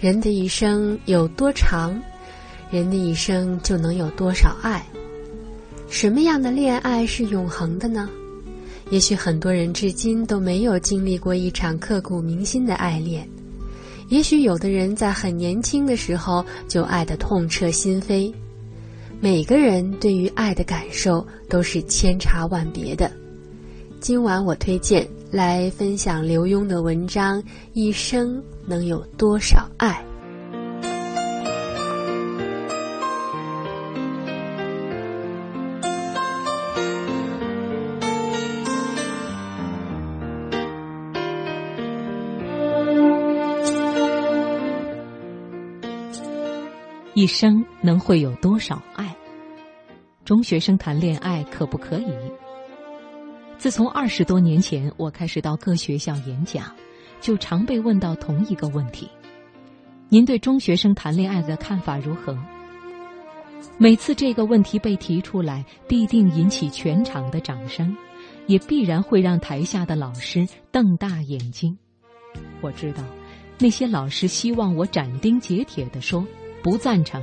人的一生有多长，人的一生就能有多少爱。什么样的恋爱是永恒的呢？也许很多人至今都没有经历过一场刻骨铭心的爱恋。也许有的人在很年轻的时候就爱得痛彻心扉。每个人对于爱的感受都是千差万别的。今晚我推荐来分享刘墉的文章《一生能有多少爱》。一生能会有多少爱？中学生谈恋爱可不可以？自从二十多年前我开始到各学校演讲，就常被问到同一个问题：您对中学生谈恋爱的看法如何？每次这个问题被提出来，必定引起全场的掌声，也必然会让台下的老师瞪大眼睛。我知道，那些老师希望我斩钉截铁地说。不赞成。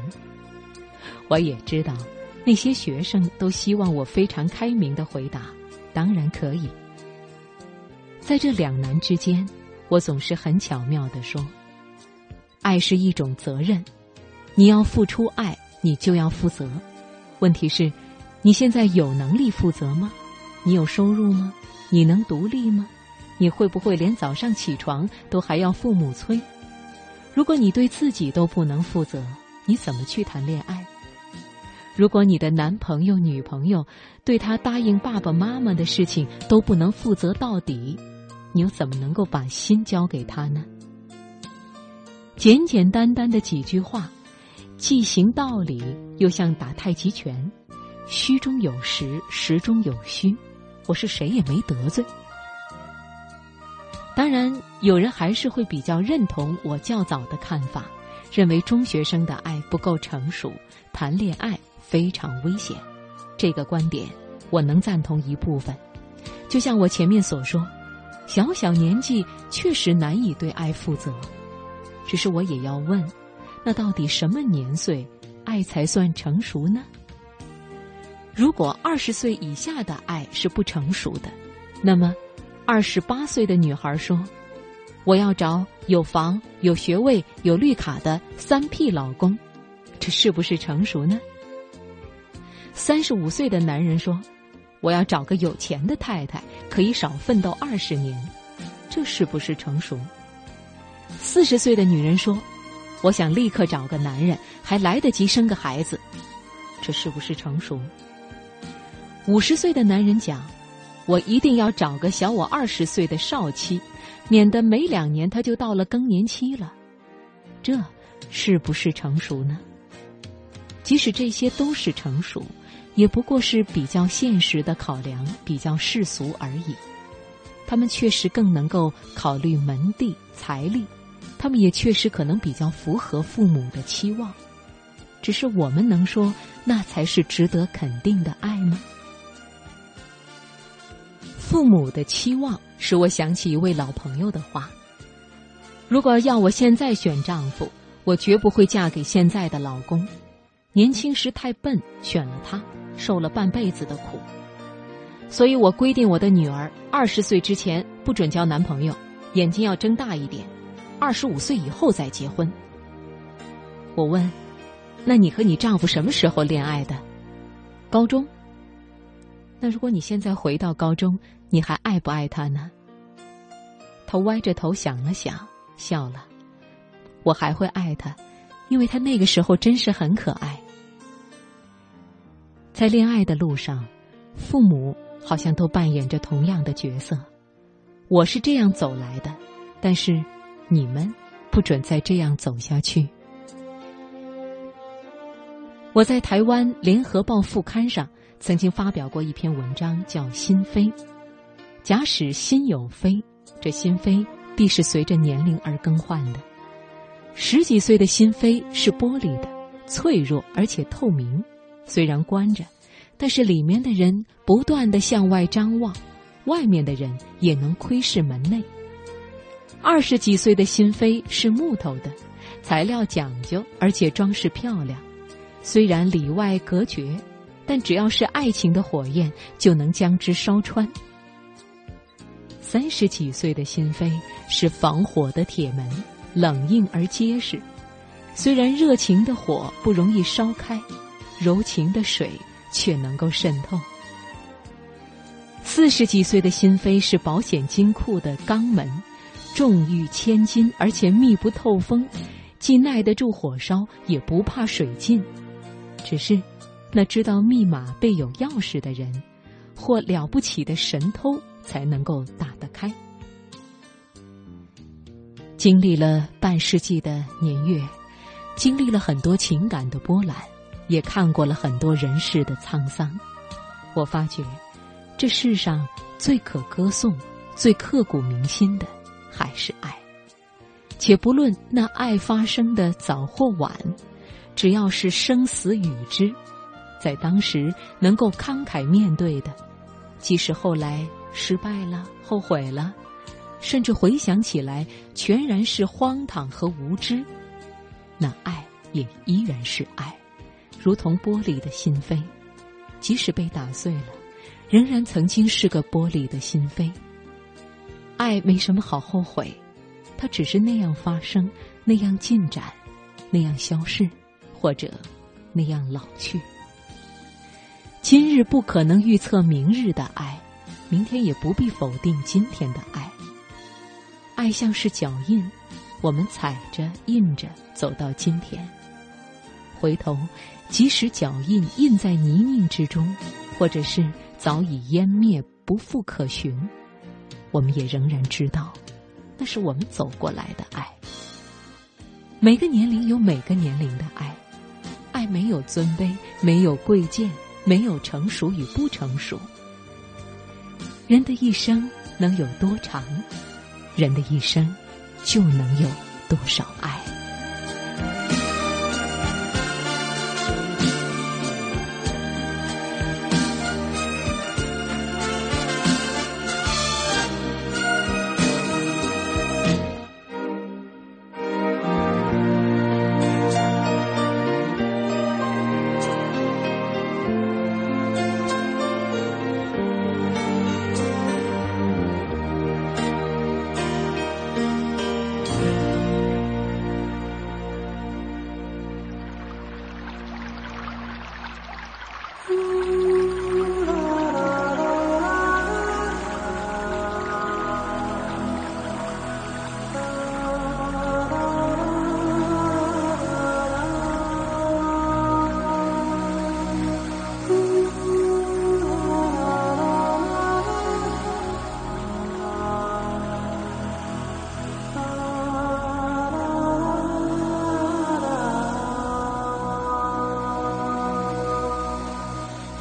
我也知道，那些学生都希望我非常开明的回答，当然可以。在这两难之间，我总是很巧妙的说：“爱是一种责任，你要付出爱，你就要负责。问题是，你现在有能力负责吗？你有收入吗？你能独立吗？你会不会连早上起床都还要父母催？”如果你对自己都不能负责，你怎么去谈恋爱？如果你的男朋友、女朋友对他答应爸爸妈妈的事情都不能负责到底，你又怎么能够把心交给他呢？简简单单的几句话，既行道理，又像打太极拳，虚中有实，实中有虚。我是谁也没得罪。当然，有人还是会比较认同我较早的看法，认为中学生的爱不够成熟，谈恋爱非常危险。这个观点我能赞同一部分。就像我前面所说，小小年纪确实难以对爱负责。只是我也要问，那到底什么年岁爱才算成熟呢？如果二十岁以下的爱是不成熟的，那么。二十八岁的女孩说：“我要找有房、有学位、有绿卡的三 P 老公，这是不是成熟呢？”三十五岁的男人说：“我要找个有钱的太太，可以少奋斗二十年，这是不是成熟？”四十岁的女人说：“我想立刻找个男人，还来得及生个孩子，这是不是成熟？”五十岁的男人讲。我一定要找个小我二十岁的少妻，免得没两年他就到了更年期了。这是不是成熟呢？即使这些都是成熟，也不过是比较现实的考量，比较世俗而已。他们确实更能够考虑门第、财力，他们也确实可能比较符合父母的期望。只是我们能说那才是值得肯定的爱吗？父母的期望使我想起一位老朋友的话：“如果要我现在选丈夫，我绝不会嫁给现在的老公。年轻时太笨，选了他，受了半辈子的苦。所以我规定我的女儿二十岁之前不准交男朋友，眼睛要睁大一点，二十五岁以后再结婚。”我问：“那你和你丈夫什么时候恋爱的？高中？那如果你现在回到高中？”你还爱不爱他呢？他歪着头想了想，笑了。我还会爱他，因为他那个时候真是很可爱。在恋爱的路上，父母好像都扮演着同样的角色。我是这样走来的，但是你们不准再这样走下去。我在台湾《联合报》副刊上曾经发表过一篇文章，叫《心扉》。假使心有扉，这心扉必是随着年龄而更换的。十几岁的心扉是玻璃的，脆弱而且透明，虽然关着，但是里面的人不断的向外张望，外面的人也能窥视门内。二十几岁的心扉是木头的，材料讲究，而且装饰漂亮。虽然里外隔绝，但只要是爱情的火焰，就能将之烧穿。三十几岁的心扉是防火的铁门，冷硬而结实。虽然热情的火不容易烧开，柔情的水却能够渗透。四十几岁的心扉是保险金库的钢门，重逾千斤，而且密不透风，既耐得住火烧，也不怕水浸。只是，那知道密码备有钥匙的人，或了不起的神偷。才能够打得开。经历了半世纪的年月，经历了很多情感的波澜，也看过了很多人世的沧桑。我发觉，这世上最可歌颂、最刻骨铭心的，还是爱。且不论那爱发生的早或晚，只要是生死与之，在当时能够慷慨面对的，即使后来。失败了，后悔了，甚至回想起来全然是荒唐和无知，那爱也依然是爱，如同玻璃的心扉，即使被打碎了，仍然曾经是个玻璃的心扉。爱没什么好后悔，它只是那样发生，那样进展，那样消逝，或者那样老去。今日不可能预测明日的爱。明天也不必否定今天的爱。爱像是脚印，我们踩着印着走到今天。回头，即使脚印印在泥泞之中，或者是早已湮灭不复可寻，我们也仍然知道，那是我们走过来的爱。每个年龄有每个年龄的爱，爱没有尊卑，没有贵贱，没有成熟与不成熟。人的一生能有多长，人的一生就能有多少爱。Mm-hmm.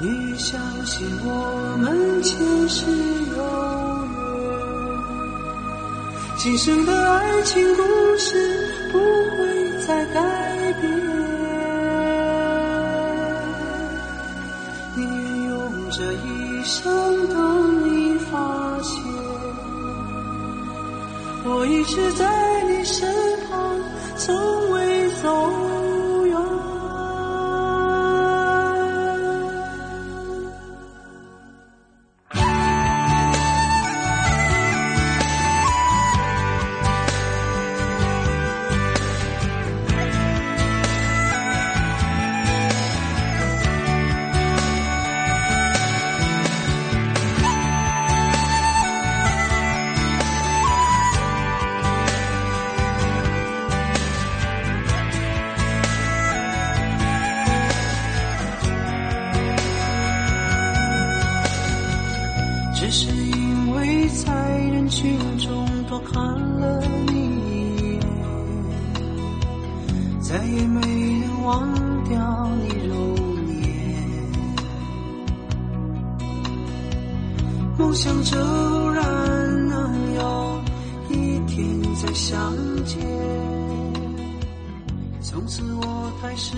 你相信我们前世有缘，今生的爱情故事不会再改变。宁愿用这一生等你发现，我一直在梦想着偶然能有一天再相见，从此我开始。